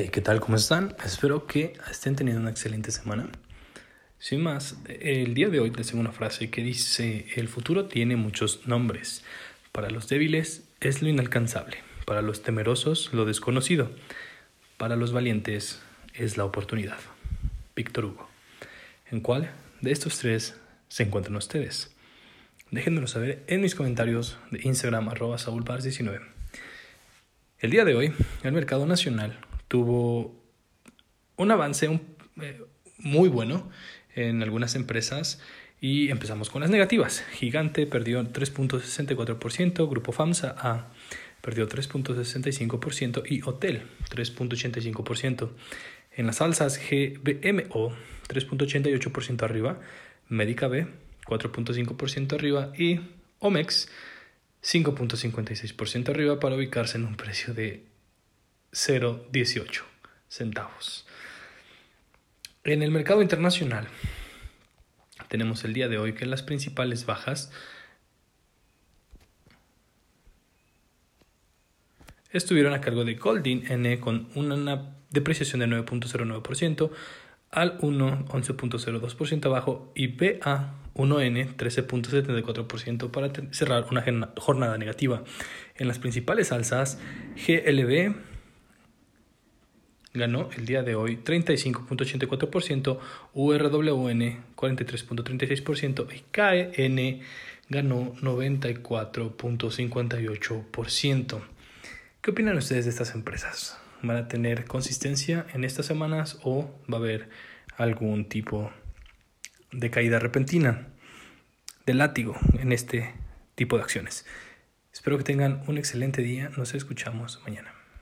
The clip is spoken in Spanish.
Hey, ¿qué tal? ¿Cómo están? Espero que estén teniendo una excelente semana. Sin más, el día de hoy les tengo una frase que dice, el futuro tiene muchos nombres. Para los débiles es lo inalcanzable, para los temerosos lo desconocido, para los valientes es la oportunidad. Víctor Hugo. ¿En cuál de estos tres se encuentran ustedes? Déjenmelo saber en mis comentarios de Instagram arroba 19 El día de hoy, el mercado nacional tuvo un avance eh, muy bueno en algunas empresas y empezamos con las negativas. Gigante perdió 3.64%, Grupo FAMSA A perdió 3.65% y Hotel 3.85%. En las alzas GBMO 3.88% arriba, Médica B 4.5% arriba y Omex 5.56% arriba para ubicarse en un precio de 0,18 centavos. En el mercado internacional tenemos el día de hoy que las principales bajas estuvieron a cargo de Goldin N con una depreciación de 9.09% al 1.11.02% abajo y BA1N 13.74% para cerrar una jornada negativa. En las principales alzas, GLB ganó el día de hoy 35.84%, URWN 43.36% y KN ganó 94.58%. ¿Qué opinan ustedes de estas empresas? ¿Van a tener consistencia en estas semanas o va a haber algún tipo de caída repentina, de látigo en este tipo de acciones? Espero que tengan un excelente día. Nos escuchamos mañana.